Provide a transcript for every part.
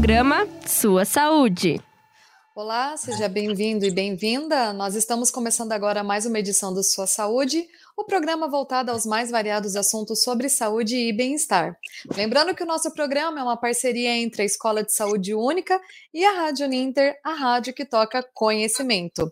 programa Sua Saúde. Olá, seja bem-vindo e bem-vinda. Nós estamos começando agora mais uma edição do Sua Saúde, o programa voltado aos mais variados assuntos sobre saúde e bem-estar. Lembrando que o nosso programa é uma parceria entre a Escola de Saúde Única e a Rádio Ninter, a rádio que toca conhecimento.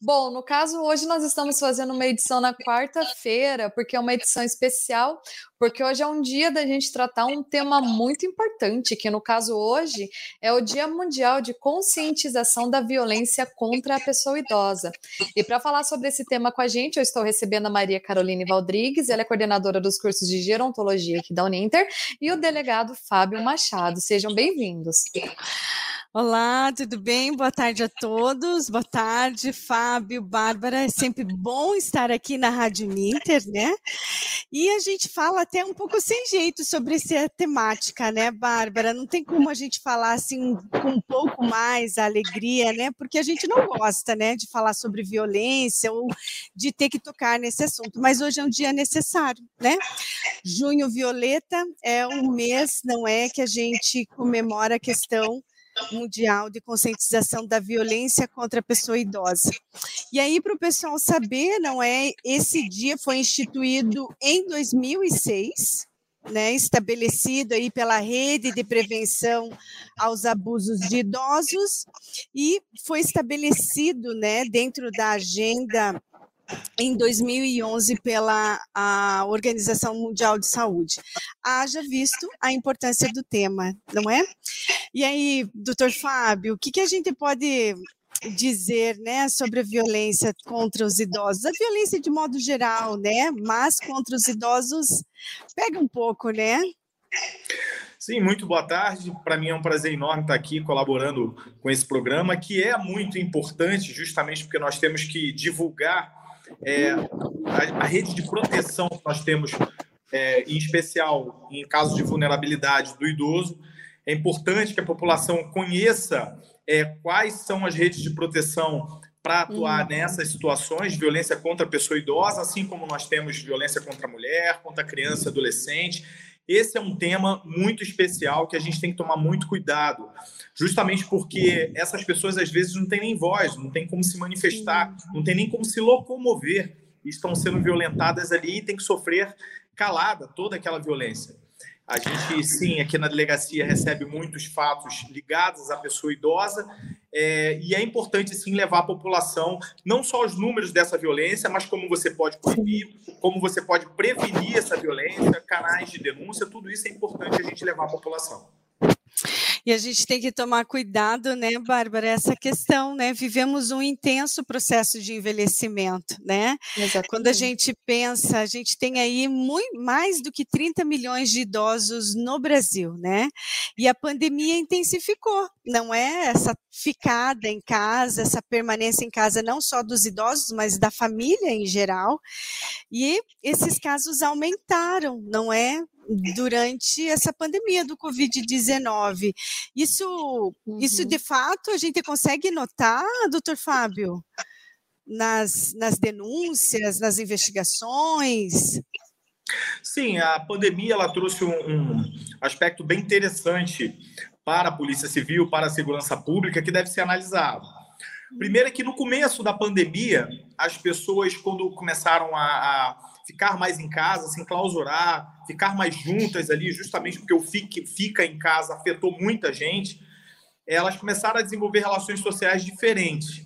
Bom, no caso, hoje nós estamos fazendo uma edição na quarta-feira, porque é uma edição especial, porque hoje é um dia da gente tratar um tema muito importante, que no caso hoje é o Dia Mundial de Conscientização da Violência contra a Pessoa Idosa. E para falar sobre esse tema com a gente, eu estou recebendo a Maria Caroline Valdrigues, ela é coordenadora dos cursos de gerontologia aqui da Uninter, e o delegado Fábio Machado. Sejam bem-vindos. Olá, tudo bem? Boa tarde a todos. Boa tarde, Fábio, Bárbara. É sempre bom estar aqui na Rádio Ninter, né? E a gente fala até um pouco sem jeito sobre essa temática, né, Bárbara? Não tem como a gente falar assim com um pouco mais a alegria, né? Porque a gente não gosta, né, de falar sobre violência ou de ter que tocar nesse assunto. Mas hoje é um dia necessário, né? Junho Violeta é um mês, não é, que a gente comemora a questão mundial de conscientização da violência contra a pessoa idosa. E aí, para o pessoal saber, não é? Esse dia foi instituído em 2006, né, estabelecido aí pela rede de prevenção aos abusos de idosos e foi estabelecido, né, dentro da agenda em 2011 pela Organização Mundial de Saúde. Haja visto a importância do tema, não é? E aí, doutor Fábio, o que, que a gente pode dizer, né, sobre a violência contra os idosos? A violência de modo geral, né, mas contra os idosos pega um pouco, né? Sim, muito boa tarde. Para mim é um prazer enorme estar aqui colaborando com esse programa, que é muito importante, justamente porque nós temos que divulgar é, a, a, rede de proteção que nós temos, é, em especial em casos de vulnerabilidade do idoso. É importante que a população conheça é, quais são as redes de proteção para atuar uhum. nessas situações de violência contra a pessoa idosa, assim como nós temos violência contra a mulher, contra a criança e adolescente. Esse é um tema muito especial que a gente tem que tomar muito cuidado, justamente porque essas pessoas às vezes não têm nem voz, não tem como se manifestar, não tem nem como se locomover, estão sendo violentadas ali e tem que sofrer calada toda aquela violência. A gente, sim, aqui na delegacia recebe muitos fatos ligados à pessoa idosa é, e é importante, sim, levar a população não só os números dessa violência, mas como você pode proibir, como você pode prevenir essa violência, canais de denúncia, tudo isso é importante a gente levar à população. E a gente tem que tomar cuidado, né, Bárbara, essa questão, né? Vivemos um intenso processo de envelhecimento, né? Exatamente. Quando a gente pensa, a gente tem aí muito, mais do que 30 milhões de idosos no Brasil, né? E a pandemia intensificou, não é? Essa ficada em casa, essa permanência em casa, não só dos idosos, mas da família em geral. E esses casos aumentaram, não é? Durante essa pandemia do Covid-19. Isso, uhum. isso, de fato, a gente consegue notar, doutor Fábio, nas, nas denúncias, nas investigações? Sim, a pandemia ela trouxe um, um aspecto bem interessante para a Polícia Civil, para a segurança pública, que deve ser analisado. Primeiro é que no começo da pandemia, as pessoas, quando começaram a, a ficar mais em casa, se enclausurar, ficar mais juntas ali, justamente porque o fique, fica em casa afetou muita gente, elas começaram a desenvolver relações sociais diferentes.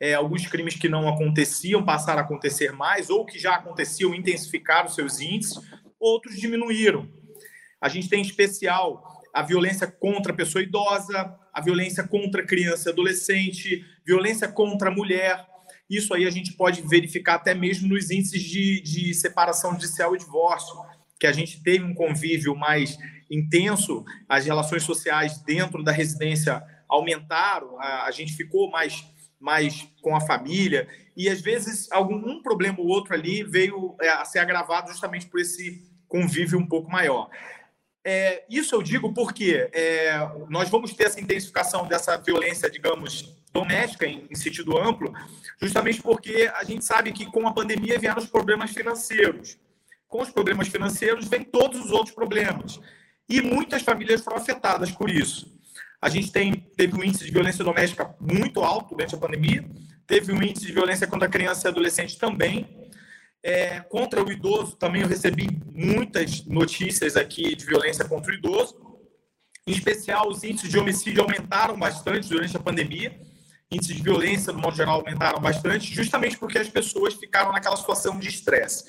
É, alguns crimes que não aconteciam passaram a acontecer mais, ou que já aconteciam intensificaram seus índices, outros diminuíram. A gente tem em especial a violência contra a pessoa idosa, a violência contra criança e adolescente, violência contra a mulher, isso aí a gente pode verificar até mesmo nos índices de, de separação judicial e divórcio, que a gente teve um convívio mais intenso, as relações sociais dentro da residência aumentaram, a, a gente ficou mais, mais com a família, e às vezes algum um problema ou outro ali veio é, a ser agravado justamente por esse convívio um pouco maior. É, isso eu digo porque é, nós vamos ter essa intensificação dessa violência, digamos, doméstica em, em, sentido amplo, justamente porque a gente sabe que com a pandemia vieram os problemas financeiros. Com os problemas financeiros vêm todos os outros problemas. E muitas famílias foram afetadas por isso. A gente tem, teve um índice de violência doméstica muito alto durante a pandemia, teve um índice de violência contra criança e adolescente também. É, contra o idoso, também eu recebi muitas notícias aqui de violência contra o idoso. Em especial, os índices de homicídio aumentaram bastante durante a pandemia. Índices de violência, no modo geral, aumentaram bastante, justamente porque as pessoas ficaram naquela situação de estresse.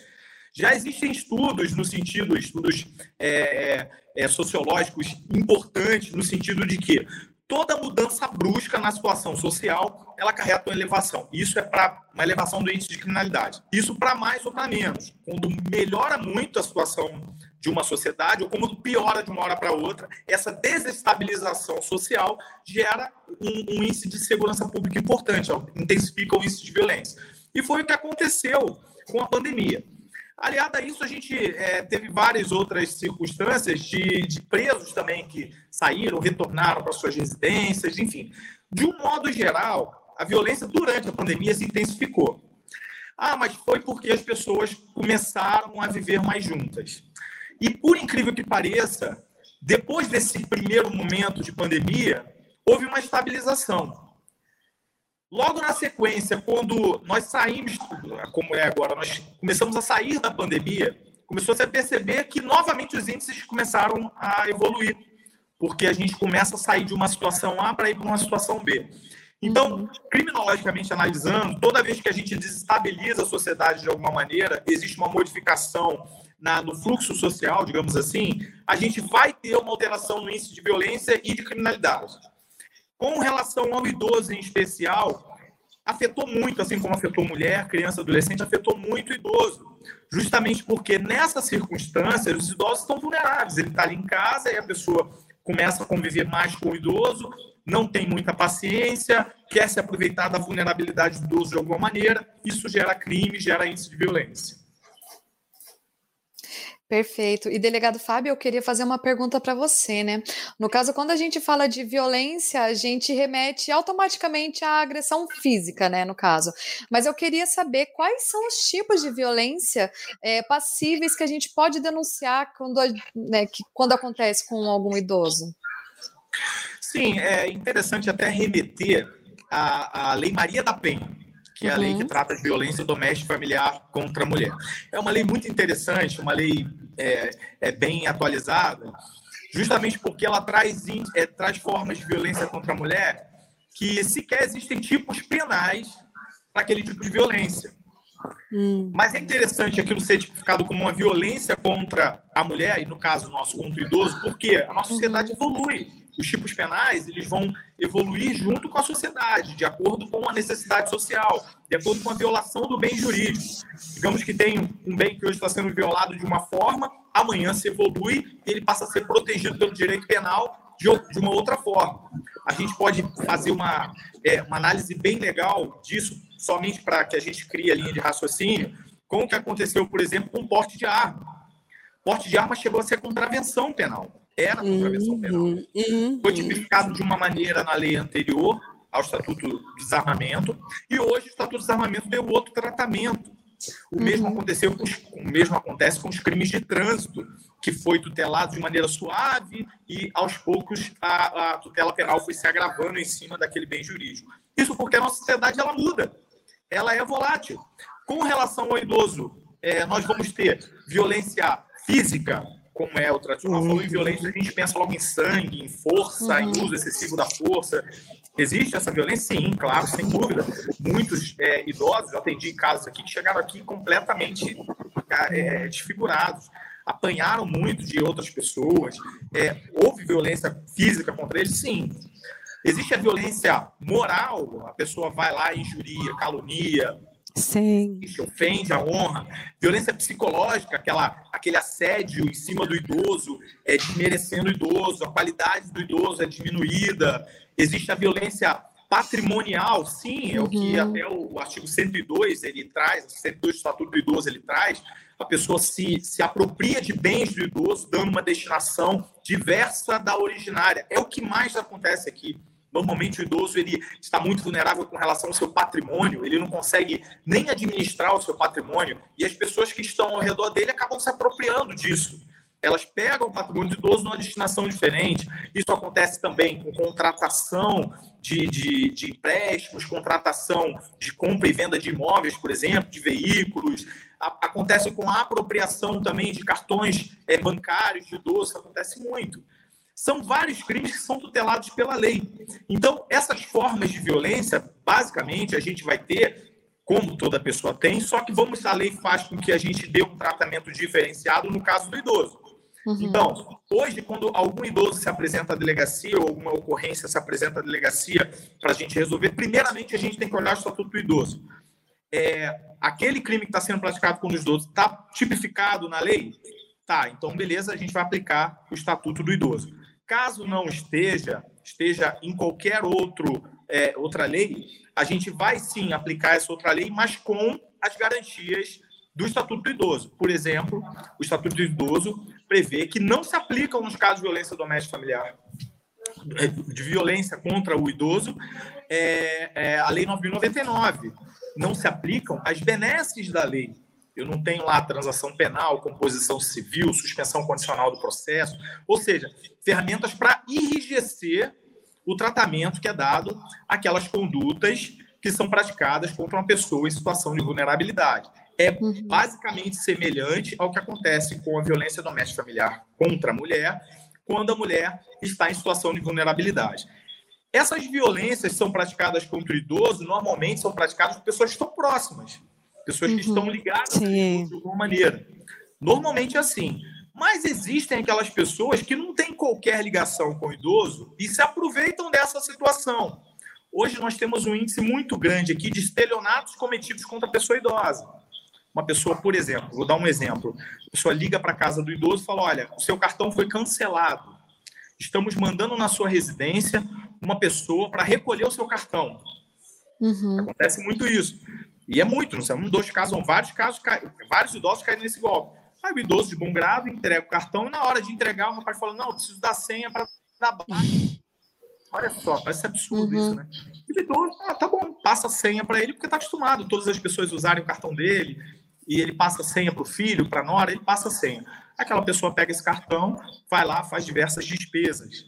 Já existem estudos no sentido, estudos é, é, sociológicos importantes, no sentido de que toda mudança brusca na situação social, ela carrega uma elevação. Isso é para uma elevação do índice de criminalidade. Isso para mais ou para menos. Quando melhora muito a situação de uma sociedade, ou quando piora de uma hora para outra, essa desestabilização social gera um, um índice de segurança pública importante, intensifica o índice de violência. E foi o que aconteceu com a pandemia. Aliado a isso, a gente é, teve várias outras circunstâncias de, de, presos também que saíram, retornaram para suas residências, enfim. De um modo geral, a violência durante a pandemia se intensificou. Ah, mas foi porque as pessoas começaram a viver mais juntas. E por incrível que pareça, depois desse primeiro momento de pandemia, houve uma estabilização. Logo na sequência, quando nós saímos, como é agora, nós começamos a sair da pandemia, começou -se a perceber que novamente os índices começaram a evoluir, porque a gente começa a sair de uma situação A para ir para uma situação B. Então, criminologicamente analisando, toda vez que a gente desestabiliza a sociedade de alguma maneira, existe uma modificação na, no fluxo social, digamos assim, a gente vai ter uma alteração no índice de violência e de criminalidade. Com relação ao idoso em especial, afetou muito, assim como afetou mulher, criança, adolescente, afetou muito o idoso. Justamente porque nessas circunstâncias os idosos estão vulneráveis. Ele está ali em casa e a pessoa começa a conviver mais com o idoso, não tem muita paciência, quer se aproveitar da vulnerabilidade do idoso de alguma maneira. Isso gera crime, gera índice de violência. Perfeito. E delegado Fábio, eu queria fazer uma pergunta para você, né? No caso, quando a gente fala de violência, a gente remete automaticamente à agressão física, né? No caso. Mas eu queria saber quais são os tipos de violência é, passíveis que a gente pode denunciar quando, né, que, quando acontece com algum idoso. Sim, é interessante até remeter à, à Lei Maria da Penha que é a lei que uhum. trata de violência doméstica familiar contra a mulher. É uma lei muito interessante, uma lei é, é bem atualizada, justamente porque ela traz, é, traz formas de violência contra a mulher que sequer existem tipos penais para aquele tipo de violência. Hum. Mas é interessante aquilo ser tipificado como uma violência contra a mulher, e no caso nosso, contra o idoso, porque a nossa sociedade uhum. evolui os tipos penais eles vão evoluir junto com a sociedade, de acordo com a necessidade social, de acordo com a violação do bem jurídico. Digamos que tem um bem que hoje está sendo violado de uma forma, amanhã se evolui e ele passa a ser protegido pelo direito penal de, uma outra forma. A gente pode fazer uma, é, uma análise bem legal disso, somente para que a gente crie a linha de raciocínio, com o que aconteceu, por exemplo, com o porte de arma. Porte de arma chegou a ser contravenção penal era contravenção penal. Uhum, uhum. Foi tipificado de uma maneira na lei anterior ao Estatuto do Desarmamento, e hoje o Estatuto do Desarmamento deu outro tratamento. O uhum. mesmo aconteceu com os, o mesmo acontece com os crimes de trânsito, que foi tutelado de maneira suave e aos poucos a, a tutela penal foi se agravando em cima daquele bem jurídico. Isso porque a nossa sociedade ela muda, ela é volátil. Com relação ao idoso, é, nós vamos ter violência física, como é o tradicional. Uhum. Falou em violência, a gente pensa logo em sangue, em força, uhum. em uso excessivo da força. Existe essa violência? Sim, claro, sem dúvida. Muitos é, idosos, eu atendi casos aqui, que chegaram aqui completamente é, desfigurados, apanharam muito de outras pessoas. É, houve violência física contra eles? Sim. Existe a violência moral, a pessoa vai lá e injuria, calunia, Sim. Que ofende a honra. Violência psicológica, aquela, aquele assédio em cima do idoso, é desmerecendo o idoso, a qualidade do idoso é diminuída. Existe a violência patrimonial, sim, é uhum. o que uhum. até o artigo 102 ele traz, 102 do Estatuto do Idoso ele traz, a pessoa se, se apropria de bens do idoso, dando uma destinação diversa da originária. É o que mais acontece aqui. Normalmente o idoso ele está muito vulnerável com relação ao seu patrimônio, ele não consegue nem administrar o seu patrimônio e as pessoas que estão ao redor dele acabam se apropriando disso. elas pegam o patrimônio do idoso numa destinação diferente. Isso acontece também com contratação de, de, de, empréstimos, contratação de compra e venda de imóveis, por exemplo, de veículos. Acontece com a apropriação também de cartões é, bancários de idoso, acontece muito. São vários crimes que são tutelados pela lei. Então, essas formas de violência, basicamente, a gente vai ter como toda pessoa tem, só que vamos a lei faz com que a gente dê um tratamento diferenciado no caso do idoso. Uhum. Então, hoje, quando algum idoso se apresenta à delegacia ou alguma ocorrência se apresenta à delegacia para a gente resolver, primeiramente a gente tem que olhar o estatuto do idoso. É, aquele crime que está sendo praticado com os idosos está tipificado na lei? Tá, então beleza, a gente vai aplicar o estatuto do idoso. Caso não esteja, esteja em qualquer outro, é, outra lei, a gente vai sim aplicar essa outra lei, mas com as garantias do Estatuto do Idoso. Por exemplo, o Estatuto do Idoso prevê que não se aplicam nos casos de violência doméstica familiar, de violência contra o idoso, é, é, a Lei 9.099. Não se aplicam as benesses da lei. Eu não tenho lá transação penal, composição civil, suspensão condicional do processo, ou seja, ferramentas para enrijecer o tratamento que é dado àquelas condutas que são praticadas contra uma pessoa em situação de vulnerabilidade. É uhum. basicamente semelhante ao que acontece com a violência doméstica familiar contra a mulher, quando a mulher está em situação de vulnerabilidade. Essas violências são praticadas contra o idoso, normalmente são praticadas por pessoas que estão próximas, pessoas que uhum. estão ligadas de alguma maneira. Normalmente é assim. Mas existem aquelas pessoas que não têm qualquer ligação com o idoso e se aproveitam dessa situação. Hoje nós temos um índice muito grande aqui de estelionatos cometidos contra a pessoa idosa. Uma pessoa, por exemplo, vou dar um exemplo. A pessoa liga para a casa do idoso e fala: Olha, o seu cartão foi cancelado. Estamos mandando na sua residência uma pessoa para recolher o seu cartão. Uhum. Acontece muito isso. E é muito, não sei, um, dois casos, são vários casos, vários idosos caem nesse golpe. Aí o idoso de bom grado entrega o cartão e na hora de entregar o rapaz fala, não, eu preciso da senha para dar baixa. Olha só, parece absurdo uhum. isso, né? E o idoso, ah, tá bom, passa a senha para ele porque está acostumado todas as pessoas usarem o cartão dele e ele passa a senha para o filho, para a nora, ele passa a senha. Aquela pessoa pega esse cartão, vai lá, faz diversas despesas.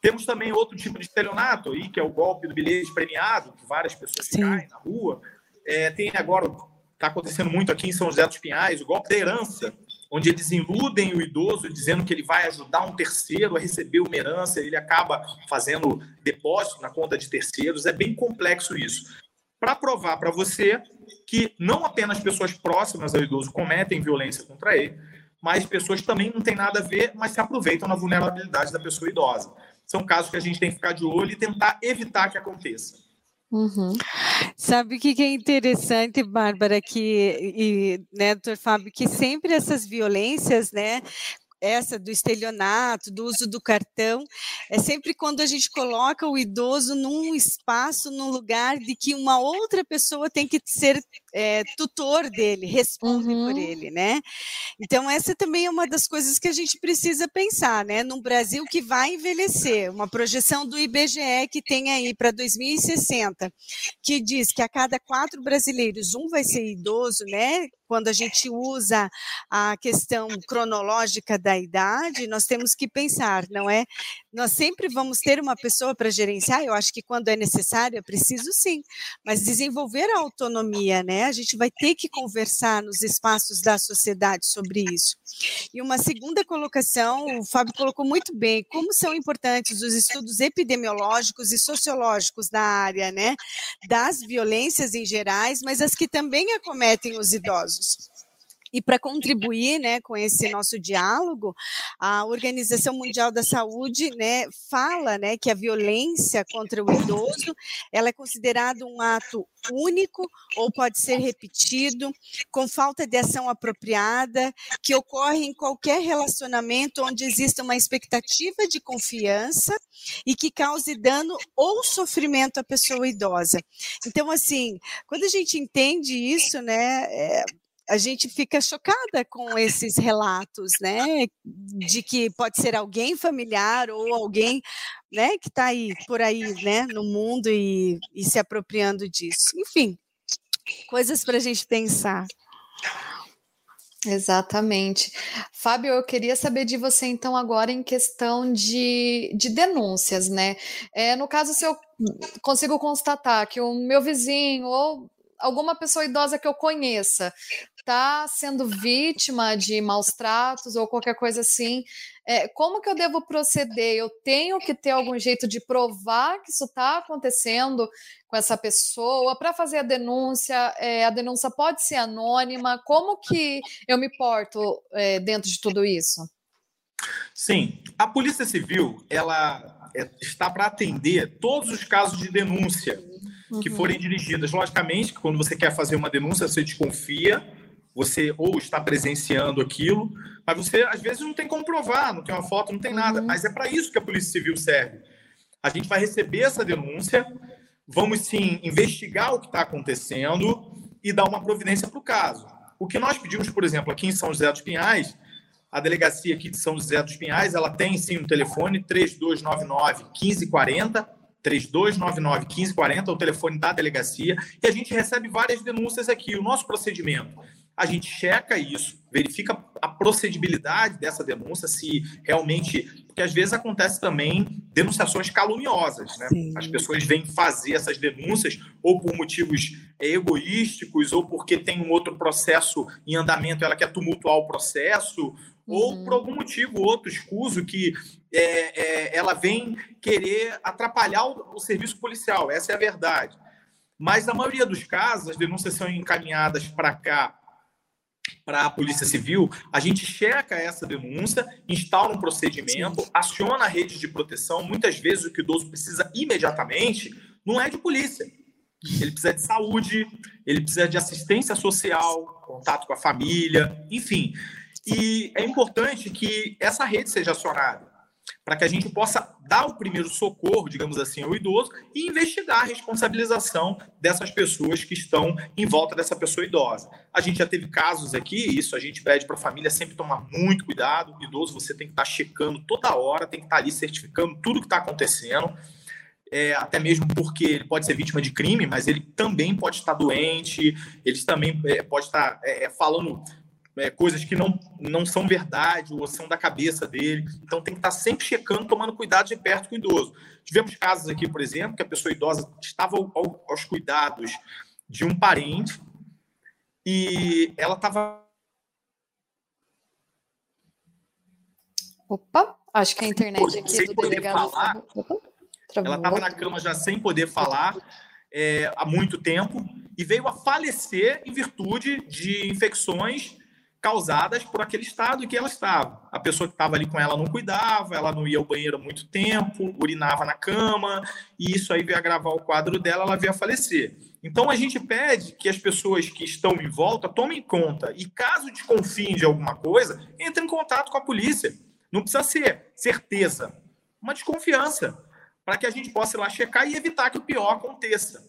Temos também outro tipo de estelionato aí, que é o golpe do bilhete premiado, que várias pessoas Sim. caem na rua. É, tem agora está acontecendo muito aqui em São José dos Pinhais, o golpe da herança, onde eles iludem o idoso dizendo que ele vai ajudar um terceiro a receber uma herança, ele acaba fazendo depósito na conta de terceiros. É bem complexo isso. Para provar para você que não apenas pessoas próximas ao idoso cometem violência contra ele, mas pessoas também não têm nada a ver, mas se aproveitam na vulnerabilidade da pessoa idosa. São casos que a gente tem que ficar de olho e tentar evitar que aconteça. Uhum. Sabe o que, é interessante, Bárbara, que, e, né, doutor Fábio, que sempre essas violências, né, essa do estelionato, do uso do cartão, é sempre quando a gente coloca o idoso num espaço, num lugar de que uma outra pessoa tem que ser é, tutor dele, responde uhum. por ele, né? Então, essa também é uma das coisas que a gente precisa pensar, né? Num Brasil que vai envelhecer, uma projeção do IBGE que tem aí para 2060, que diz que a cada quatro brasileiros, um vai ser idoso, né? Quando a gente usa a questão cronológica da idade, nós temos que pensar, não é? Nós sempre vamos ter uma pessoa para gerenciar, eu acho que quando é necessário, é preciso sim, mas desenvolver a autonomia, né? A gente vai ter que conversar nos espaços da sociedade sobre isso. E uma segunda colocação, o Fábio colocou muito bem, como são importantes os estudos epidemiológicos e sociológicos da área, né? Das violências em gerais, mas as que também acometem os idosos. E para contribuir né, com esse nosso diálogo, a Organização Mundial da Saúde né, fala né, que a violência contra o idoso ela é considerada um ato único ou pode ser repetido, com falta de ação apropriada, que ocorre em qualquer relacionamento onde exista uma expectativa de confiança e que cause dano ou sofrimento à pessoa idosa. Então, assim, quando a gente entende isso, né, é, a gente fica chocada com esses relatos, né, de que pode ser alguém familiar ou alguém, né, que está aí por aí, né, no mundo e, e se apropriando disso. Enfim, coisas para a gente pensar. Exatamente. Fábio, eu queria saber de você então agora em questão de, de denúncias, né? É, no caso, se eu consigo constatar que o meu vizinho ou alguma pessoa idosa que eu conheça está sendo vítima de maus tratos ou qualquer coisa assim, é, como que eu devo proceder? Eu tenho que ter algum jeito de provar que isso está acontecendo com essa pessoa para fazer a denúncia? É, a denúncia pode ser anônima? Como que eu me porto é, dentro de tudo isso? Sim, a Polícia Civil ela é, está para atender todos os casos de denúncia que uhum. forem dirigidas. Logicamente, quando você quer fazer uma denúncia, você desconfia você ou está presenciando aquilo, mas você às vezes não tem como provar, não tem uma foto, não tem nada. Uhum. Mas é para isso que a Polícia Civil serve. A gente vai receber essa denúncia, vamos sim investigar o que está acontecendo e dar uma providência para o caso. O que nós pedimos, por exemplo, aqui em São José dos Pinhais, a delegacia aqui de São José dos Pinhais, ela tem sim um telefone 3299 1540, 3299 1540, é o telefone da delegacia, e a gente recebe várias denúncias aqui. O nosso procedimento a gente checa isso, verifica a procedibilidade dessa denúncia, se realmente. Porque às vezes acontece também denunciações caluniosas, né? Sim. As pessoas vêm fazer essas denúncias ou por motivos egoísticos, ou porque tem um outro processo em andamento, ela quer tumultuar o processo, uhum. ou por algum motivo outro escuso que é, é, ela vem querer atrapalhar o, o serviço policial, essa é a verdade. Mas na maioria dos casos, as denúncias são encaminhadas para cá para a Polícia Civil, a gente checa essa denúncia, instala um procedimento, aciona a rede de proteção. Muitas vezes o que o idoso precisa imediatamente não é de polícia. Ele precisa de saúde, ele precisa de assistência social, contato com a família, enfim. E é importante que essa rede seja acionada para que a gente possa dar o primeiro socorro, digamos assim, ao idoso e investigar a responsabilização dessas pessoas que estão em volta dessa pessoa idosa. A gente já teve casos aqui, isso a gente pede para a família sempre tomar muito cuidado. O idoso você tem que estar tá checando toda hora, tem que estar tá ali certificando tudo que está acontecendo. É, até mesmo porque ele pode ser vítima de crime, mas ele também pode estar doente, ele também é, pode estar é, falando é, coisas que não, não são verdade ou são da cabeça dele. Então tem que estar sempre checando, tomando cuidado de perto com o idoso. Tivemos casos aqui, por exemplo, que a pessoa idosa estava ao, aos cuidados de um parente e ela estava. Opa, acho que a internet aqui sem do poder delegado. Falar, ela estava na cama já sem poder falar é, há muito tempo e veio a falecer em virtude de infecções causadas por aquele estado em que ela estava. A pessoa que estava ali com ela não cuidava, ela não ia ao banheiro muito tempo, urinava na cama, e isso aí veio agravar o quadro dela, ela veio a falecer. Então a gente pede que as pessoas que estão em volta tomem conta e caso desconfiem de alguma coisa, entre em contato com a polícia. Não precisa ser certeza, uma desconfiança, para que a gente possa ir lá checar e evitar que o pior aconteça.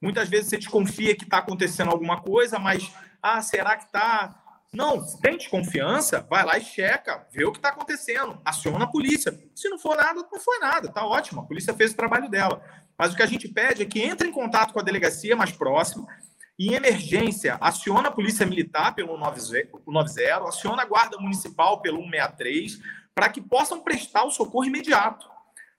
Muitas vezes você desconfia que está acontecendo alguma coisa, mas ah, será que está? Não, tem desconfiança, vai lá e checa, vê o que está acontecendo, aciona a polícia. Se não for nada, não foi nada, tá ótimo, a polícia fez o trabalho dela. Mas o que a gente pede é que entre em contato com a delegacia mais próxima, e em emergência, aciona a Polícia Militar pelo 90, aciona a Guarda Municipal pelo 163, para que possam prestar o socorro imediato,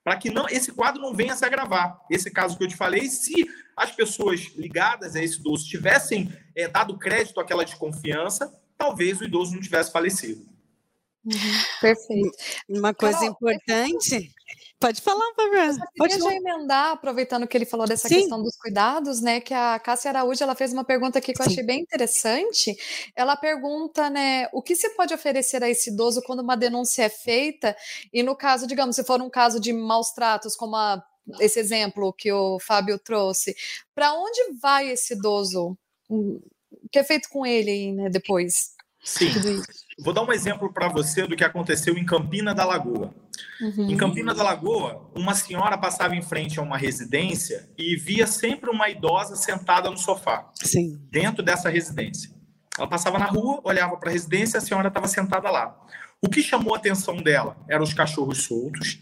para que não esse quadro não venha se agravar. Esse caso que eu te falei, se as pessoas ligadas a esse idoso tivessem é, dado crédito àquela desconfiança, talvez o idoso não tivesse falecido. Uhum, perfeito. Uma coisa Carol, importante. Pode falar, Bárbara. Pode já emendar, aproveitando que ele falou dessa Sim. questão dos cuidados, né? Que a Cássia Araújo ela fez uma pergunta aqui que eu Sim. achei bem interessante. Ela pergunta, né, o que se pode oferecer a esse idoso quando uma denúncia é feita? E no caso, digamos, se for um caso de maus tratos, como a, esse exemplo que o Fábio trouxe, para onde vai esse idoso? O que é feito com ele aí, né, depois? Sim. Vou dar um exemplo para você do que aconteceu em Campina da Lagoa. Uhum. Em Campina da Lagoa, uma senhora passava em frente a uma residência e via sempre uma idosa sentada no sofá, Sim. dentro dessa residência. Ela passava na rua, olhava para a residência, a senhora estava sentada lá. O que chamou a atenção dela eram os cachorros soltos,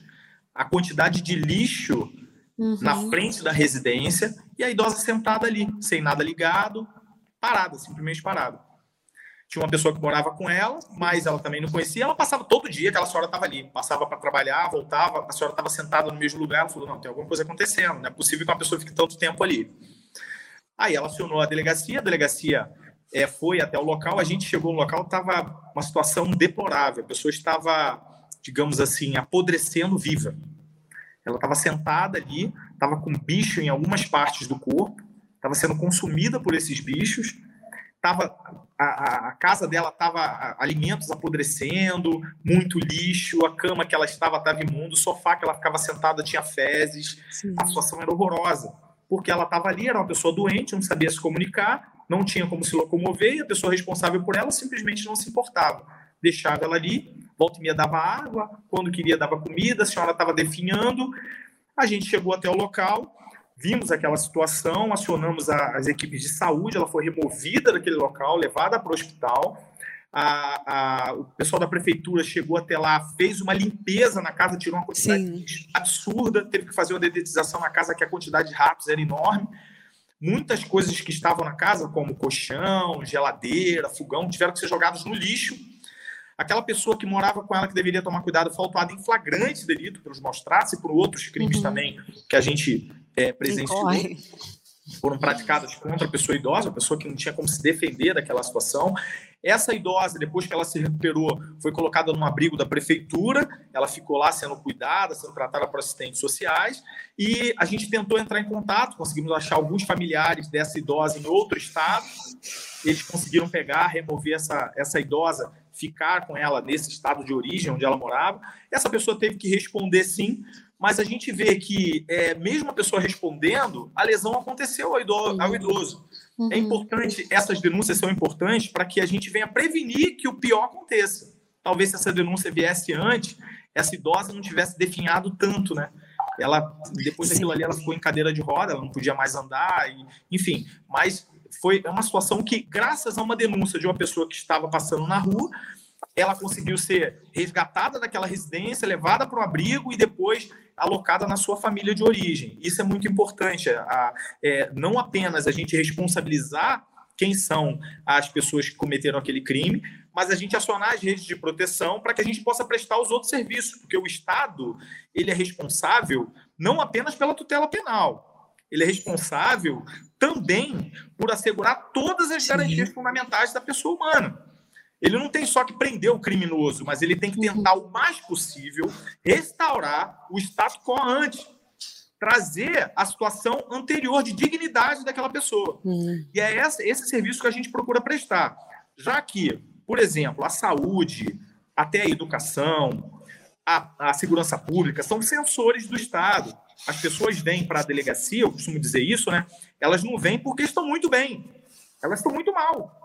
a quantidade de lixo uhum. na frente da residência e a idosa sentada ali, sem nada ligado, parada, simplesmente parada. tinha uma pessoa que morava com ela, mas ela também não conhecia. Ela passava todo dia, aquela senhora estava ali, passava para trabalhar, voltava, a senhora estava sentada no mesmo lugar. Ela falou: não, tem alguma coisa acontecendo, não é possível que uma pessoa fique tanto tempo ali. Aí ela acionou a delegacia, a delegacia é, foi até o local, a gente chegou no local, estava uma situação deplorável, a pessoa estava, digamos assim, apodrecendo viva. Ela estava sentada ali, estava com bicho em algumas partes do corpo, estava sendo consumida por esses bichos, tava, a, a casa dela estava alimentos apodrecendo, muito lixo, a cama que ela estava estava imunda, o sofá que ela ficava sentada tinha fezes, Sim. a situação era horrorosa, porque ela estava ali, era uma pessoa doente, não sabia se comunicar, não tinha como se locomover, e a pessoa responsável por ela simplesmente não se importava. Deixava ela ali, volta e meia dava água, quando queria dava comida, a senhora estava definhando, a gente chegou até o local, vimos aquela situação, acionamos a, as equipes de saúde, ela foi removida daquele local, levada para o hospital. A, a, o pessoal da prefeitura chegou até lá, fez uma limpeza na casa, tirou uma quantidade Sim. absurda, teve que fazer uma dedetização na casa, que a quantidade de ratos era enorme. Muitas coisas que estavam na casa, como colchão, geladeira, fogão, tiveram que ser jogadas no lixo. Aquela pessoa que morava com ela, que deveria tomar cuidado, foi autuada em flagrante delito pelos maus tratos e por outros crimes uhum. também que a gente é, presenciou foram praticadas contra a pessoa idosa, a pessoa que não tinha como se defender daquela situação. Essa idosa, depois que ela se recuperou, foi colocada num abrigo da prefeitura, ela ficou lá sendo cuidada, sendo tratada por assistentes sociais, e a gente tentou entrar em contato, conseguimos achar alguns familiares dessa idosa em outro estado, eles conseguiram pegar, remover essa, essa idosa, ficar com ela nesse estado de origem onde ela morava. Essa pessoa teve que responder sim, mas a gente vê que, é, mesmo a pessoa respondendo, a lesão aconteceu ao idoso. Ao idoso. É uhum. É importante, essas denúncias são importantes para que a gente venha prevenir que o pior aconteça. Talvez se essa denúncia viesse antes, essa idosa não tivesse definhado tanto, né? Ela, depois daquilo ali, ela ficou em cadeira de roda, ela não podia mais andar, e, enfim. Mas foi uma situação que, graças a uma denúncia de uma pessoa que estava passando na rua, ela conseguiu ser resgatada daquela residência, levada para o abrigo e depois alocada na sua família de origem. Isso é muito importante, a, é, não apenas a gente responsabilizar quem são as pessoas que cometeram aquele crime, mas a gente acionar as redes de proteção para que a gente possa prestar os outros serviços, porque o Estado ele é responsável não apenas pela tutela penal, ele é responsável também por assegurar todas as garantias Sim. fundamentais da pessoa humana. Ele não tem só que prender o criminoso, mas ele tem que tentar o mais possível restaurar o status quo antes, trazer a situação anterior de dignidade daquela pessoa. Uhum. E é esse, esse serviço que a gente procura prestar. Já que, por exemplo, a saúde, até a educação, a, a segurança pública são sensores do Estado. As pessoas vêm para a delegacia, eu costumo dizer isso, né? Elas não vêm porque estão muito bem, elas estão muito mal.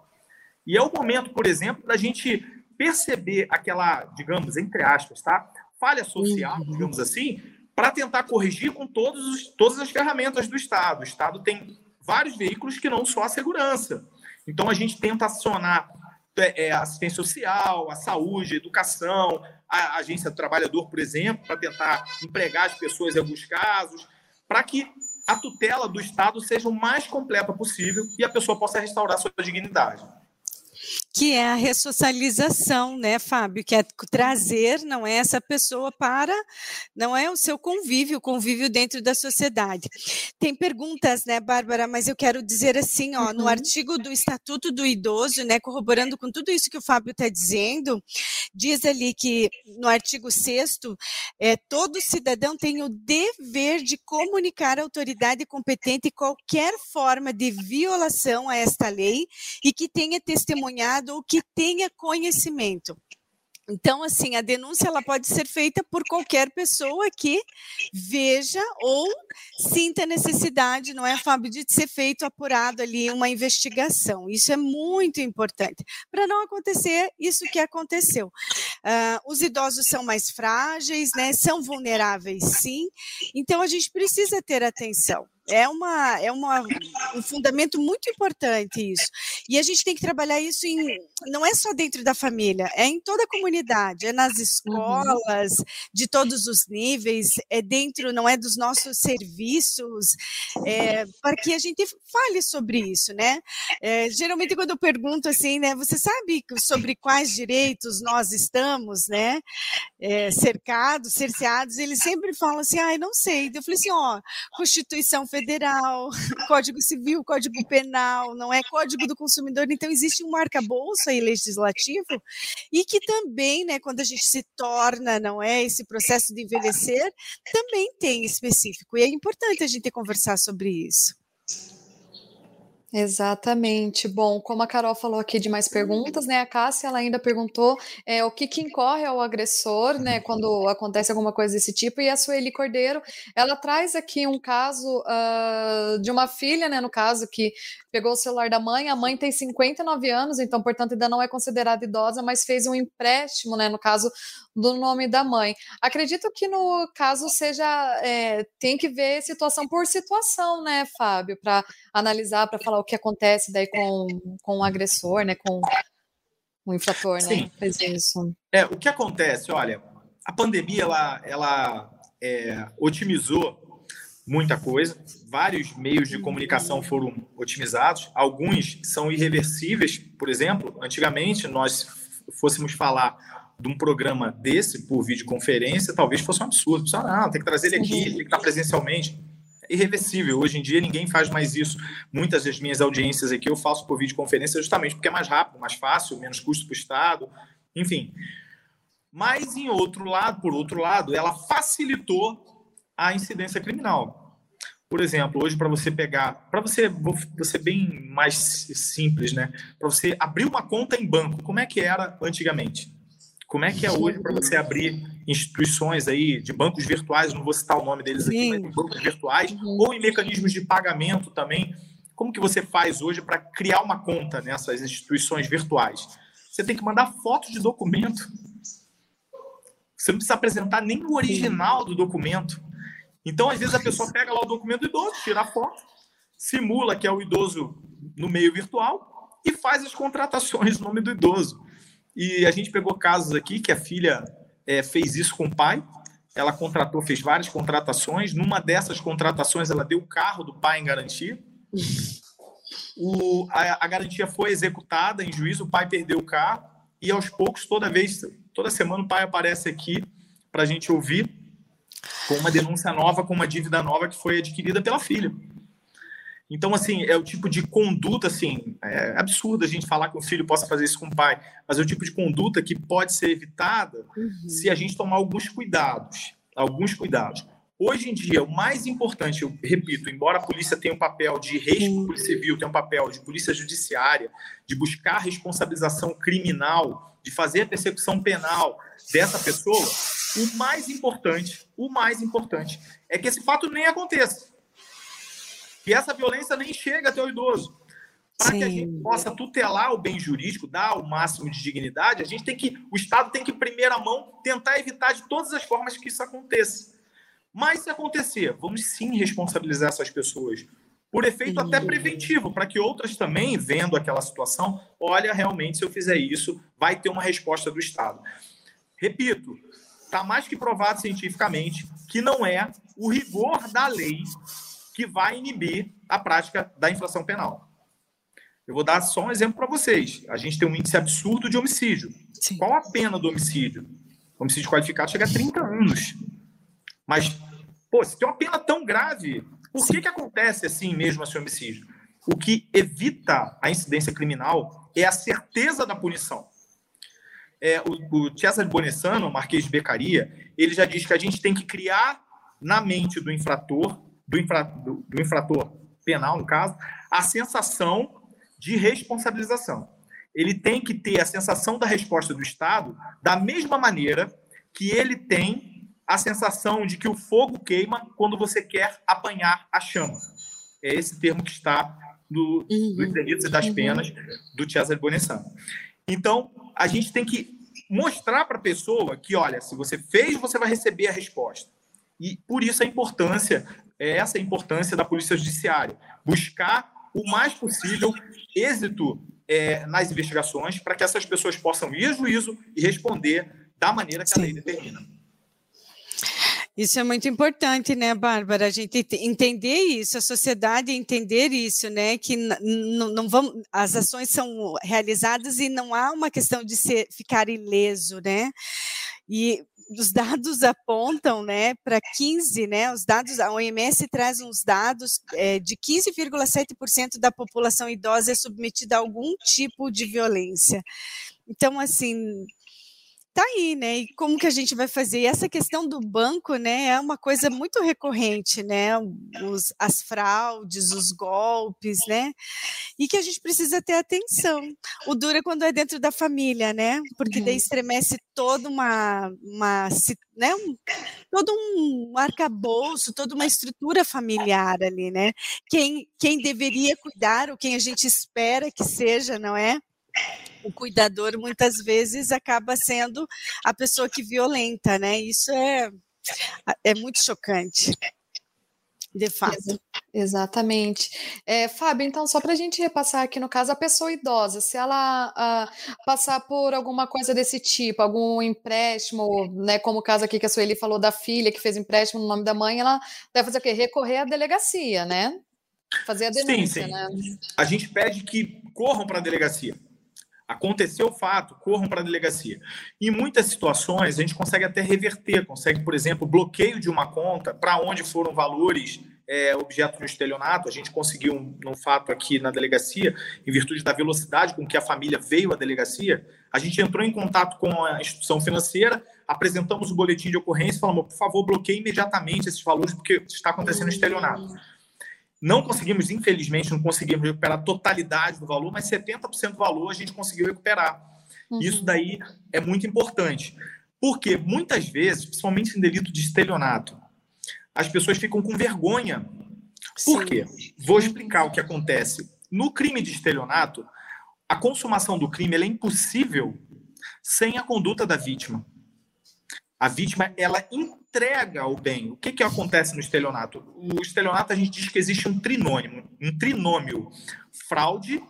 E é o momento, por exemplo, da gente perceber aquela, digamos, entre aspas, tá? Falha social, uhum. digamos assim, para tentar corrigir com todos os, todas as ferramentas do Estado. O Estado tem vários veículos que não só a segurança. Então a gente tenta acionar é, é a assistência social, a saúde, a educação, a agência do trabalhador, por exemplo, para tentar empregar as pessoas em alguns casos, para que a tutela do Estado seja o mais completa possível e a pessoa possa restaurar sua dignidade que é a ressocialização, né, Fábio? Que é trazer, não é essa pessoa para, não é o seu convívio, o convívio dentro da sociedade. Tem perguntas, né, Bárbara? Mas eu quero dizer assim, ó, uhum. no artigo do Estatuto do Idoso, né, corroborando com tudo isso que o Fábio está dizendo, diz ali que no artigo 6 é, todo cidadão tem o dever de comunicar à autoridade competente qualquer forma de violação a esta lei e que tenha testemunhado ou que tenha conhecimento. Então, assim, a denúncia ela pode ser feita por qualquer pessoa que veja ou sinta necessidade, não é, Fábio, de ser feito, apurado ali uma investigação. Isso é muito importante para não acontecer isso que aconteceu. Uh, os idosos são mais frágeis, né? São vulneráveis, sim. Então, a gente precisa ter atenção. É, uma, é uma, um fundamento muito importante isso. E a gente tem que trabalhar isso em, não é só dentro da família, é em toda a comunidade, é nas uhum. escolas, uhum. de todos os níveis, é dentro, não é dos nossos serviços, é, para que a gente fale sobre isso, né? É, geralmente quando eu pergunto assim, né, você sabe sobre quais direitos nós estamos, né, é, cercados, cerceados, eles sempre falam assim, ah, não sei. Eu falei assim, ó, Constituição Federal, Código Civil, Código Penal, não é Código do Consumidor, então existe um marca-bolsa aí legislativo e que também, né, quando a gente se torna, não é, esse processo de envelhecer, também tem específico. E é importante a gente conversar sobre isso. Exatamente. Bom, como a Carol falou aqui de mais perguntas, né? A Cássia ela ainda perguntou é, o que, que incorre ao agressor, né? Quando acontece alguma coisa desse tipo. E a Sueli Cordeiro, ela traz aqui um caso uh, de uma filha, né? No caso, que pegou o celular da mãe. A mãe tem 59 anos, então, portanto, ainda não é considerada idosa, mas fez um empréstimo, né? No caso do nome da mãe. Acredito que no caso seja é, tem que ver situação por situação, né, Fábio, para analisar, para falar o que acontece daí com, com o agressor, né, com o infrator, né? Sim. Fez isso. É, o que acontece, olha, a pandemia ela, ela é, otimizou muita coisa. Vários meios de comunicação foram otimizados. Alguns são irreversíveis. Por exemplo, antigamente nós fôssemos falar de um programa desse por videoconferência, talvez fosse um absurdo. Não, tem que trazer ele aqui, tem que estar presencialmente. Irreversível. Hoje em dia ninguém faz mais isso. Muitas das minhas audiências aqui eu faço por videoconferência justamente porque é mais rápido, mais fácil, menos custo para o Estado, enfim. Mas em outro lado, por outro lado, ela facilitou a incidência criminal. Por exemplo, hoje para você pegar, para você, vou ser bem mais simples, né? Para você abrir uma conta em banco, como é que era antigamente? Como é que é hoje para você abrir instituições aí de bancos virtuais, não vou citar o nome deles aqui, mas bancos virtuais, uhum. ou em mecanismos de pagamento também? Como que você faz hoje para criar uma conta nessas instituições virtuais? Você tem que mandar fotos de documento. Você não precisa apresentar nem o original do documento. Então, às vezes, a pessoa pega lá o documento do idoso, tira a foto, simula que é o idoso no meio virtual e faz as contratações no nome do idoso. E a gente pegou casos aqui que a filha é, fez isso com o pai. Ela contratou, fez várias contratações. Numa dessas contratações, ela deu o carro do pai em garantia. O, a, a, garantia foi executada em juízo, o pai perdeu o carro. E aos poucos, toda vez, toda semana, o pai aparece aqui para a gente ouvir com uma denúncia nova, com uma dívida nova que foi adquirida pela filha. Então, assim, é o tipo de conduta, assim, é absurdo a gente falar que o filho possa fazer isso com o pai, mas é o tipo de conduta que pode ser evitada uhum. se a gente tomar alguns cuidados. Alguns cuidados. Hoje em dia, o mais importante, eu repito, embora a polícia tenha um papel de polícia civil, tenha um papel de polícia judiciária, de buscar responsabilização criminal, de fazer a persecução penal dessa pessoa, o mais importante, o mais importante é que esse fato nem aconteça que essa violência nem chega até o idoso. Para que a gente possa tutelar o bem jurídico, dar o máximo de dignidade, a gente tem que, o Estado tem que, em primeira mão, tentar evitar de todas as formas que isso aconteça. Mas se acontecer, vamos sim responsabilizar essas pessoas por efeito até preventivo, para que outras também, vendo aquela situação, olha, realmente, se eu fizer isso, vai ter uma resposta do Estado. Repito, está mais que provado cientificamente que não é o rigor da lei que vai inibir a prática da infração penal. Eu vou dar só um exemplo para vocês. A gente tem um índice absurdo de homicídio. Sim. Qual a pena do homicídio? O homicídio qualificado chega a 30 anos. Mas, pô, se tem uma pena tão grave, por que, que acontece assim mesmo esse homicídio? O que evita a incidência criminal é a certeza da punição. É, o, o Cesare Bonessano, o Marquês de Becaria, ele já diz que a gente tem que criar na mente do infrator do, infra, do, do infrator penal, no caso, a sensação de responsabilização. Ele tem que ter a sensação da resposta do Estado da mesma maneira que ele tem a sensação de que o fogo queima quando você quer apanhar a chama. É esse termo que está no, uhum. dos delitos e das uhum. penas do Cesare Bonessano. Então, a gente tem que mostrar para a pessoa que, olha, se você fez, você vai receber a resposta. E por isso a importância é essa a importância da polícia judiciária, buscar o mais possível êxito é, nas investigações para que essas pessoas possam ir a juízo e responder da maneira que Sim. a lei determina. Isso é muito importante, né, Bárbara? A gente entender isso, a sociedade entender isso, né? Que não vamos, as ações são realizadas e não há uma questão de ser, ficar ileso, né? E os dados apontam, né, para 15, né? Os dados, a OMS traz uns dados é, de 15,7% da população idosa é submetida a algum tipo de violência. Então, assim, tá aí, né? E como que a gente vai fazer? E essa questão do banco, né, é uma coisa muito recorrente, né? Os, as fraudes, os golpes, né? E que a gente precisa ter atenção. O duro é quando é dentro da família, né? Porque daí uhum. estremece toda uma, uma né? Um, todo um arcabouço, toda uma estrutura familiar ali, né? Quem, quem deveria cuidar, ou quem a gente espera que seja, não é? O cuidador muitas vezes acaba sendo a pessoa que violenta, né? Isso é, é muito chocante. De fato. Exatamente. É, Fábio, então, só para a gente repassar aqui no caso, a pessoa idosa, se ela ah, passar por alguma coisa desse tipo, algum empréstimo, né, como o caso aqui que a Sueli falou da filha que fez empréstimo no nome da mãe, ela deve fazer o quê? Recorrer à delegacia, né? Fazer a denúncia, sim, sim. né? A gente pede que corram para a delegacia. Aconteceu o fato, corram para a delegacia. Em muitas situações, a gente consegue até reverter, consegue, por exemplo, bloqueio de uma conta para onde foram valores é, objeto do estelionato. A gente conseguiu um, um, fato aqui na delegacia, em virtude da velocidade com que a família veio à delegacia. A gente entrou em contato com a instituição financeira, apresentamos o boletim de ocorrência e falamos, por favor, bloqueie imediatamente esses valores, porque está acontecendo estelionato. Não conseguimos, infelizmente, não conseguimos recuperar a totalidade do valor, mas 70% do valor a gente conseguiu recuperar. Uhum. Isso daí é muito importante. Porque muitas vezes, principalmente em delito de estelionato, as pessoas ficam com vergonha. Por Sim. quê? Vou explicar o que acontece. No crime de estelionato, a consumação do crime é impossível sem a conduta da vítima. A vítima, ela entrega o bem. O que, que acontece no estelionato? O estelionato, a gente diz que existe um trinônimo, um trinômio. Fraude,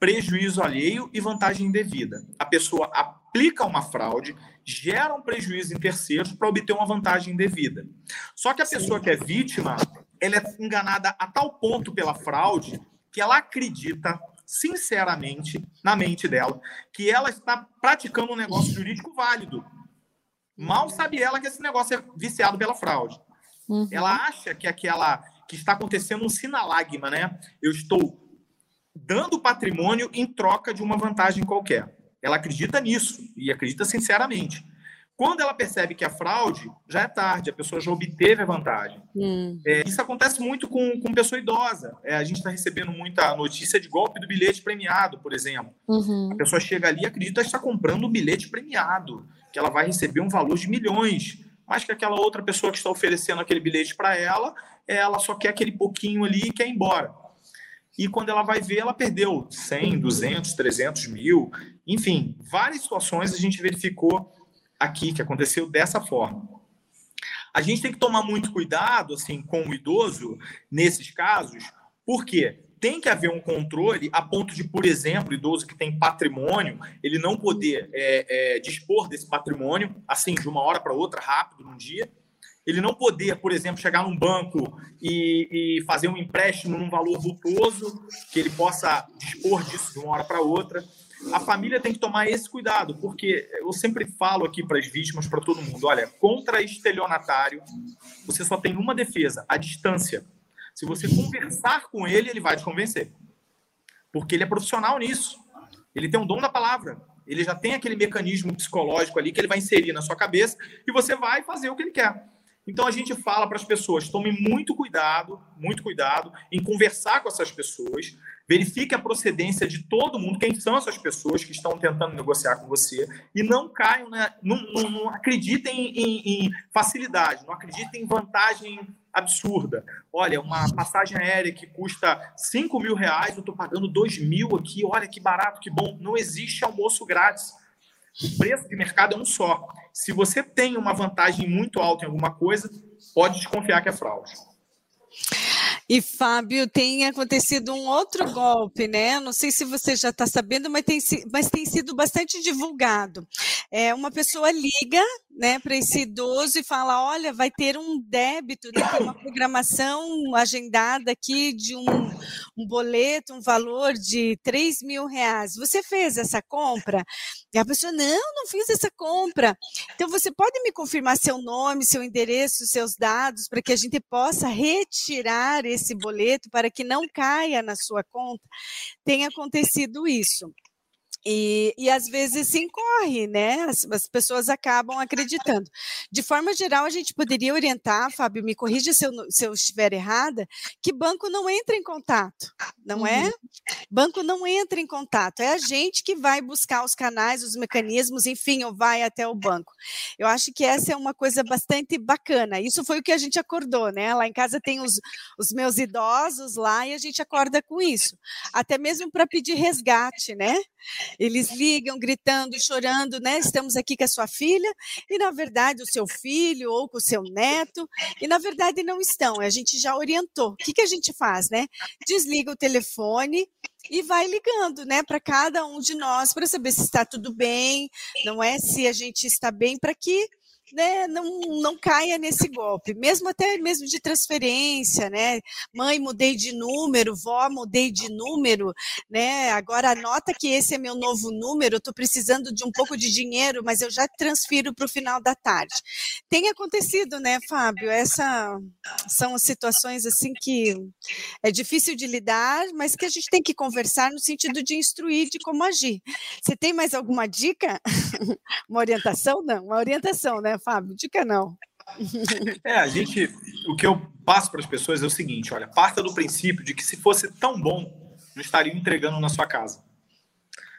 prejuízo alheio e vantagem indevida. A pessoa aplica uma fraude, gera um prejuízo em terceiros para obter uma vantagem indevida. Só que a pessoa que é vítima, ela é enganada a tal ponto pela fraude que ela acredita sinceramente na mente dela que ela está praticando um negócio jurídico válido Mal sabe ela que esse negócio é viciado pela fraude. Uhum. Ela acha que aquela que está acontecendo um sinalagma, né? Eu estou dando patrimônio em troca de uma vantagem qualquer. Ela acredita nisso e acredita sinceramente. Quando ela percebe que é fraude, já é tarde, a pessoa já obteve a vantagem. Hum. É, isso acontece muito com, com pessoa idosa. É, a gente está recebendo muita notícia de golpe do bilhete premiado, por exemplo. Uhum. A pessoa chega ali e acredita que está comprando um bilhete premiado que ela vai receber um valor de milhões, mas que aquela outra pessoa que está oferecendo aquele bilhete para ela, ela só quer aquele pouquinho ali e quer ir embora. E quando ela vai ver, ela perdeu 100, 200, 300 mil, enfim, várias situações a gente verificou aqui que aconteceu dessa forma. A gente tem que tomar muito cuidado assim com o idoso nesses casos, porque tem que haver um controle a ponto de, por exemplo, idoso que tem patrimônio, ele não poder é, é, dispor desse patrimônio, assim, de uma hora para outra, rápido, num dia. Ele não poder, por exemplo, chegar num banco e, e fazer um empréstimo num valor vultuoso, que ele possa dispor disso de uma hora para outra. A família tem que tomar esse cuidado, porque eu sempre falo aqui para as vítimas, para todo mundo: olha, contra estelionatário, você só tem uma defesa, a distância se você conversar com ele, ele vai te convencer. Porque ele é profissional nisso. Ele tem um dom da palavra. Ele já tem aquele mecanismo psicológico ali que ele vai inserir na sua cabeça e você vai fazer o que ele quer. Então a gente fala para as pessoas: tome muito cuidado, muito cuidado em conversar com essas pessoas, verifique a procedência de todo mundo, quem são essas pessoas que estão tentando negociar com você, e não caiam, né, não, não, não acreditem em, em, facilidade, não acreditem em vantagem absurda. Olha, uma passagem aérea que custa 5 mil reais, eu estou pagando 2 mil aqui, olha que barato, que bom. Não existe almoço grátis. O preço de mercado é um só. Se você tem uma vantagem muito alta em alguma coisa, pode desconfiar que é fraude. E Fábio, tem acontecido um outro golpe, né? Não sei se você já está sabendo, mas tem, mas tem sido bastante divulgado. É, uma pessoa liga né, para esse idoso e fala: olha, vai ter um débito, né, tem uma programação agendada aqui de um, um boleto, um valor de 3 mil reais. Você fez essa compra? E a pessoa, não, não fiz essa compra. Então, você pode me confirmar seu nome, seu endereço, seus dados, para que a gente possa retirar esse boleto para que não caia na sua conta? Tem acontecido isso. E, e às vezes se incorre, né? As, as, pessoas acabam acreditando. De forma geral, a gente poderia orientar, Fábio, me corrija se eu, se eu estiver errada, que banco não entra em contato, não é? uhum. é? Banco não entra em contato, é a gente que vai buscar os canais, os mecanismos, enfim, ou vai até o banco. Eu acho que essa é uma coisa bastante bacana. Isso foi o que a gente acordou, né? Lá em casa tem os, os meus idosos lá e a gente acorda com isso. Até mesmo para pedir resgate, né? Eles ligam gritando, chorando, né? Estamos aqui com a sua filha, e na verdade o seu filho ou com o seu neto, e na verdade não estão. A gente já orientou. O que, que a gente faz, né? Desliga o telefone e vai ligando, né, para cada um de nós para saber se está tudo bem, não é? Se a gente está bem para que né, não, não caia nesse golpe, mesmo até mesmo de transferência, né? Mãe, mudei de número, vó, mudei de número, né? Agora anota que esse é meu novo número, estou precisando de um pouco de dinheiro, mas eu já transfiro para o final da tarde. Tem acontecido, né, Fábio? Essa são situações assim que é difícil de lidar, mas que a gente tem que conversar no sentido de instruir de como agir. Você tem mais alguma dica? Uma orientação? Não, uma orientação, né? Fábio? Dica não. É, a gente. O que eu passo para as pessoas é o seguinte: olha, parta do princípio de que se fosse tão bom, não estaria entregando na sua casa.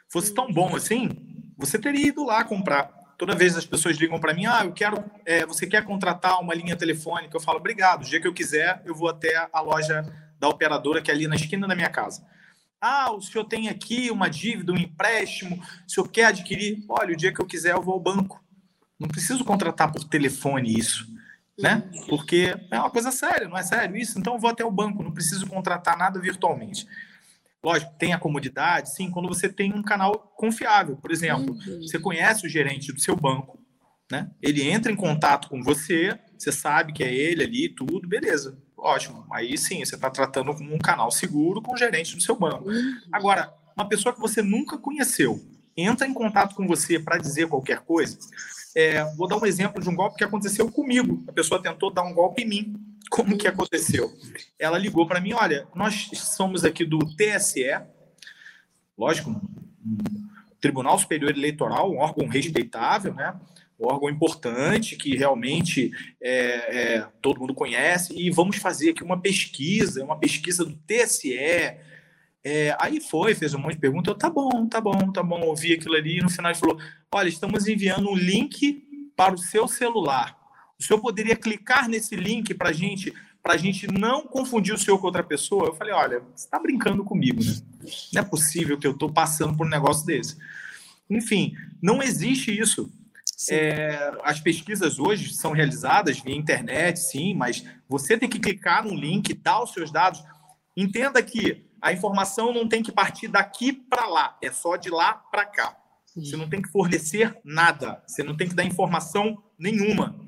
Fosse tão bom assim, você teria ido lá comprar. Toda vez as pessoas ligam para mim, ah, eu quero, é, você quer contratar uma linha telefônica? Eu falo, obrigado. O dia que eu quiser, eu vou até a loja da operadora que é ali na esquina da minha casa. Ah, o senhor tem aqui uma dívida, um empréstimo, o senhor quer adquirir? Olha, o dia que eu quiser, eu vou ao banco. Não preciso contratar por telefone isso, né? Porque é uma coisa séria, não é sério isso? Então eu vou até o banco, não preciso contratar nada virtualmente. Lógico, tem a comodidade, sim, quando você tem um canal confiável. Por exemplo, uhum. você conhece o gerente do seu banco, né? Ele entra em contato com você, você sabe que é ele ali, tudo, beleza. Ótimo. Aí sim, você está tratando como um canal seguro com o gerente do seu banco. Uhum. Agora, uma pessoa que você nunca conheceu entra em contato com você para dizer qualquer coisa, é, vou dar um exemplo de um golpe que aconteceu comigo. A pessoa tentou dar um golpe em mim. Como que aconteceu? Ela ligou para mim, olha, nós somos aqui do TSE, lógico, Tribunal Superior Eleitoral, um órgão respeitável, né? um órgão importante que realmente é, é, todo mundo conhece, e vamos fazer aqui uma pesquisa, uma pesquisa do TSE. É, aí foi, fez um monte de perguntas, eu, tá bom, tá bom, tá bom, ouvi aquilo ali, e no final ele falou, olha, estamos enviando um link para o seu celular. O senhor poderia clicar nesse link para gente, a gente não confundir o senhor com outra pessoa? Eu falei, olha, você está brincando comigo, né? Não é possível que eu estou passando por um negócio desse. Enfim, não existe isso. É, as pesquisas hoje são realizadas via internet, sim, mas você tem que clicar no link, dar os seus dados. Entenda que a informação não tem que partir daqui para lá, é só de lá para cá. Você não tem que fornecer nada, você não tem que dar informação nenhuma.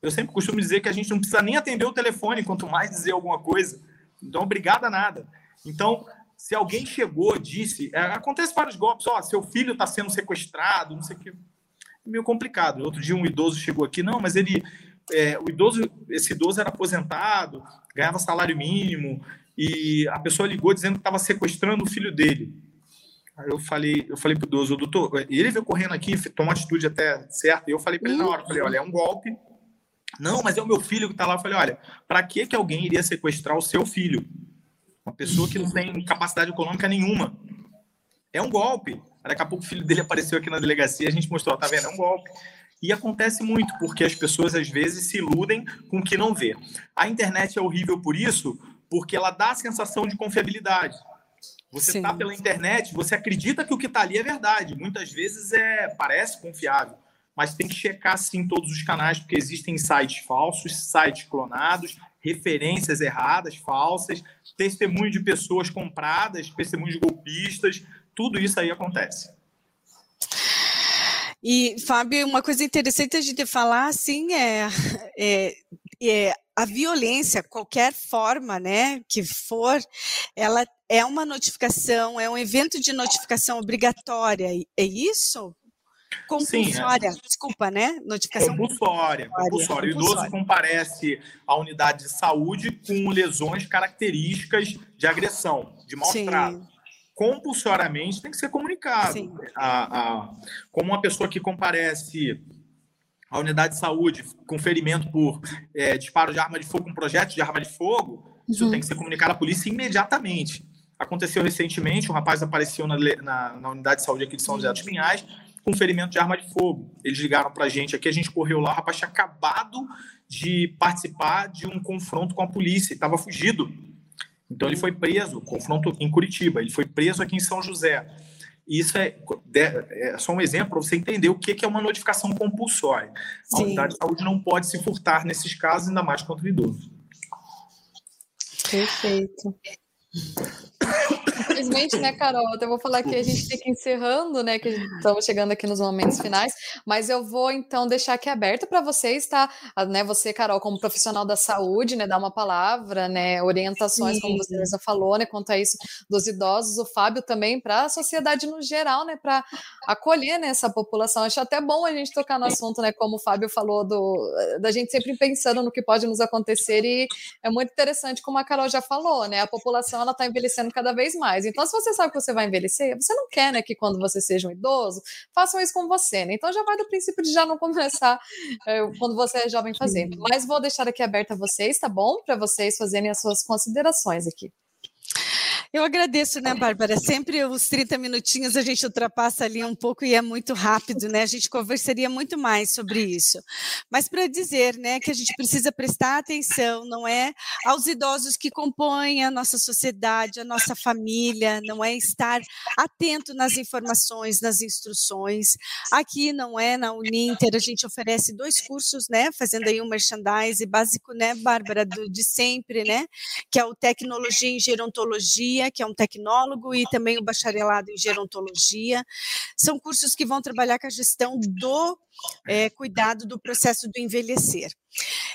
Eu sempre costumo dizer que a gente não precisa nem atender o telefone, quanto mais dizer alguma coisa. Então, obrigado a nada. Então, se alguém chegou, disse, é, acontece vários golpes, ó, seu filho está sendo sequestrado, não sei o que, é meio complicado. Outro dia um idoso chegou aqui, não, mas ele, é, o idoso, esse idoso era aposentado, ganhava salário mínimo, e a pessoa ligou dizendo que estava sequestrando o filho dele. Aí eu falei, eu falei pro idoso, doutor, ele veio correndo aqui, tomou atitude até certa, e eu falei para ele na hora, falei, olha, é um golpe. Não, mas é o meu filho que está lá. Eu falei, olha, para que que alguém iria sequestrar o seu filho? Uma pessoa que não tem capacidade econômica nenhuma. É um golpe. Daqui a pouco o filho dele apareceu aqui na delegacia, a gente mostrou, tá vendo? É um golpe. E acontece muito, porque as pessoas às vezes se iludem com o que não vê. A internet é horrível por isso, porque ela dá a sensação de confiabilidade. Você está pela internet, você acredita que o que está ali é verdade. Muitas vezes é parece confiável. mas tem que checar sim todos os canais, porque existem sites falsos, sites clonados, referências erradas, falsas, testemunhos de pessoas compradas, testemunhos de golpistas, tudo isso aí acontece. E, Fábio, uma coisa interessante a gente falar, assim, é, é, é a violência, qualquer forma, né, que for, ela é uma notificação, é um evento de notificação obrigatória, é isso? Compulsória, Sim, é. desculpa, né? Notificação compulsória. Compulsória. O idoso comparece à unidade de saúde com lesões características de agressão, de maus-trato compulsoriamente tem que ser comunicado. A, a, como uma pessoa que comparece à unidade de saúde com ferimento por é, disparo de arma de fogo, um projeto de arma de fogo, isso uhum. tem que ser comunicado à polícia imediatamente. Aconteceu recentemente, um rapaz apareceu na, na, na unidade de saúde aqui de São José dos Pinhais com ferimento de arma de fogo. Eles ligaram para a gente aqui, a gente correu lá, o rapaz tinha acabado de participar de um confronto com a polícia, estava fugido então ele foi preso, confronto em Curitiba, ele foi preso aqui em São José. Isso é, é só um exemplo para você entender o que é uma notificação compulsória. A unidade de saúde não pode se furtar nesses casos, ainda mais contra o idoso. Perfeito. Infelizmente, né, Carol? Eu vou falar que a gente tem que encerrando, né? Que estamos chegando aqui nos momentos finais, mas eu vou então deixar aqui aberto para vocês, tá? Né, você, Carol, como profissional da saúde, né, dar uma palavra, né, orientações, Sim. como você já falou, né, quanto a isso dos idosos, o Fábio também para a sociedade no geral, né, para acolher né, essa população. Acho até bom a gente tocar no assunto, né, como o Fábio falou do da gente sempre pensando no que pode nos acontecer e é muito interessante como a Carol já falou, né? A população ela está envelhecendo cada vez mais. Então, se você sabe que você vai envelhecer, você não quer, né, que quando você seja um idoso, façam isso com você, né? Então, já vai do princípio de já não começar é, quando você é jovem fazer. Mas vou deixar aqui aberto a vocês, tá bom? Para vocês fazerem as suas considerações aqui. Eu agradeço, né, Bárbara? Sempre os 30 minutinhos a gente ultrapassa ali um pouco e é muito rápido, né? A gente conversaria muito mais sobre isso. Mas para dizer, né, que a gente precisa prestar atenção, não é aos idosos que compõem a nossa sociedade, a nossa família, não é estar atento nas informações, nas instruções. Aqui não é na Uninter, a gente oferece dois cursos, né, fazendo aí um merchandise básico, né, Bárbara, do, de sempre, né, que é o Tecnologia em Gerontologia que é um tecnólogo, e também o bacharelado em gerontologia. São cursos que vão trabalhar com a gestão do é, cuidado do processo do envelhecer.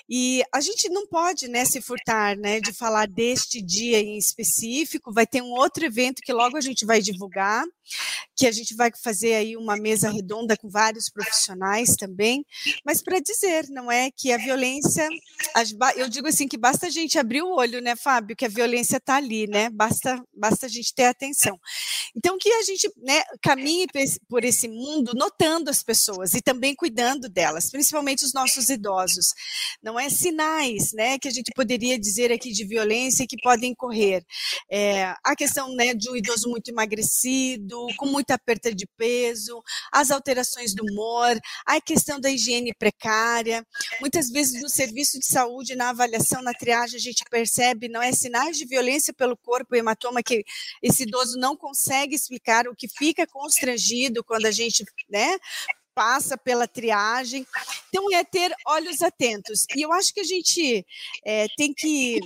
E a gente não pode né, se furtar né, de falar deste dia em específico, vai ter um outro evento que logo a gente vai divulgar, que a gente vai fazer aí uma mesa redonda com vários profissionais também, mas para dizer, não é que a violência, eu digo assim que basta a gente abrir o olho, né, Fábio, que a violência está ali, né, basta, basta a gente ter atenção. Então que a gente né, caminhe por esse mundo notando as pessoas e também cuidando delas, principalmente os nossos idosos não é sinais, né, que a gente poderia dizer aqui de violência que podem correr. É, a questão, né, de um idoso muito emagrecido, com muita perda de peso, as alterações do humor, a questão da higiene precária. Muitas vezes no serviço de saúde, na avaliação, na triagem, a gente percebe, não é sinais de violência pelo corpo, hematoma que esse idoso não consegue explicar, o que fica constrangido quando a gente, né, passa pela triagem. Então, é ter olhos atentos. E eu acho que a gente é, tem que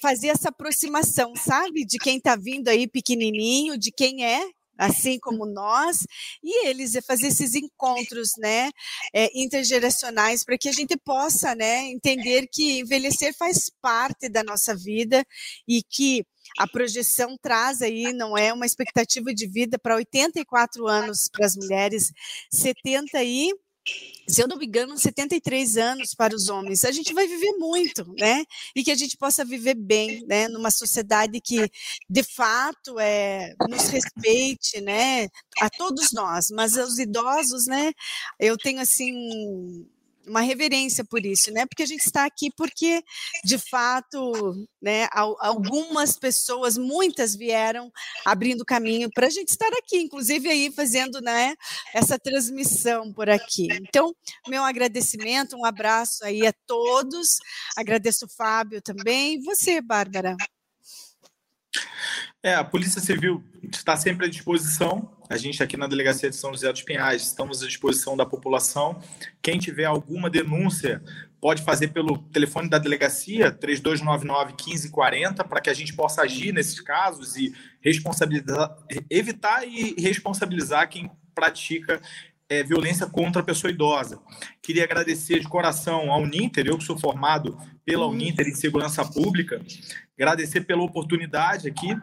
fazer essa aproximação, sabe? De quem está vindo aí pequenininho, de quem é assim como nós, e eles fazer esses encontros, né, é, intergeracionais, para que a gente possa, né, entender que envelhecer faz parte da nossa vida e que a projeção traz aí, não é uma expectativa de vida para 84 anos para as mulheres, 70 e se eu não me engano, 73 anos para os homens. A gente vai viver muito, né? E que a gente possa viver bem, né? Numa sociedade que, de fato, é, nos respeite, né? A todos nós, mas aos idosos, né? Eu tenho, assim, uma reverência por isso, né? Porque a gente está aqui porque, de fato, né, algumas pessoas, muitas vieram abrindo caminho para a gente estar aqui, inclusive aí fazendo, né, essa transmissão por aqui. Então, meu agradecimento, um abraço aí a todos. Agradeço o Fábio também. E você, Bárbara? É, a Polícia Civil está sempre à disposição. A gente aqui na Delegacia de São José dos Pinhais estamos à disposição da população. Quem tiver alguma denúncia pode fazer pelo telefone da delegacia 3299 1540 para que a gente possa agir nesses casos e responsabilizar, evitar e responsabilizar quem pratica é, violência contra a pessoa idosa. Queria agradecer de coração ao Uninter, eu que sou formado pela Uninter em Segurança Pública, agradecer pela oportunidade aqui.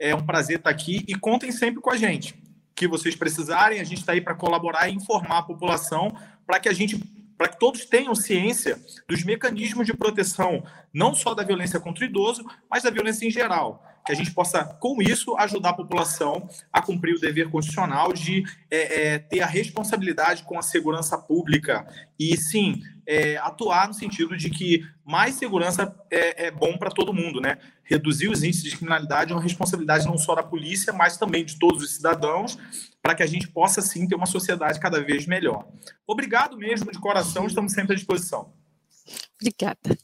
É um prazer estar aqui e contem sempre com a gente. Que vocês precisarem, a gente está aí para colaborar e informar a população para que a gente para que todos tenham ciência dos mecanismos de proteção, não só da violência contra o idoso, mas da violência em geral. Que a gente possa, com isso, ajudar a população a cumprir o dever constitucional de é, é, ter a responsabilidade com a segurança pública e, sim, é, atuar no sentido de que mais segurança é, é bom para todo mundo, né? Reduzir os índices de criminalidade é uma responsabilidade não só da polícia, mas também de todos os cidadãos para que a gente possa sim ter uma sociedade cada vez melhor. Obrigado mesmo de coração, estamos sempre à disposição. Obrigada.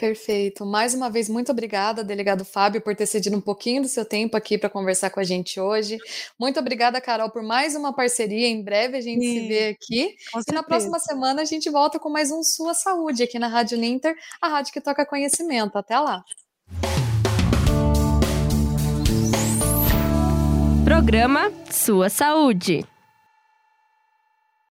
Perfeito. Mais uma vez, muito obrigada, delegado Fábio, por ter cedido um pouquinho do seu tempo aqui para conversar com a gente hoje. Muito obrigada, Carol, por mais uma parceria. Em breve a gente Sim, se vê aqui. E na próxima semana a gente volta com mais um Sua Saúde aqui na Rádio Ninter, a rádio que toca conhecimento. Até lá. Programa Sua Saúde.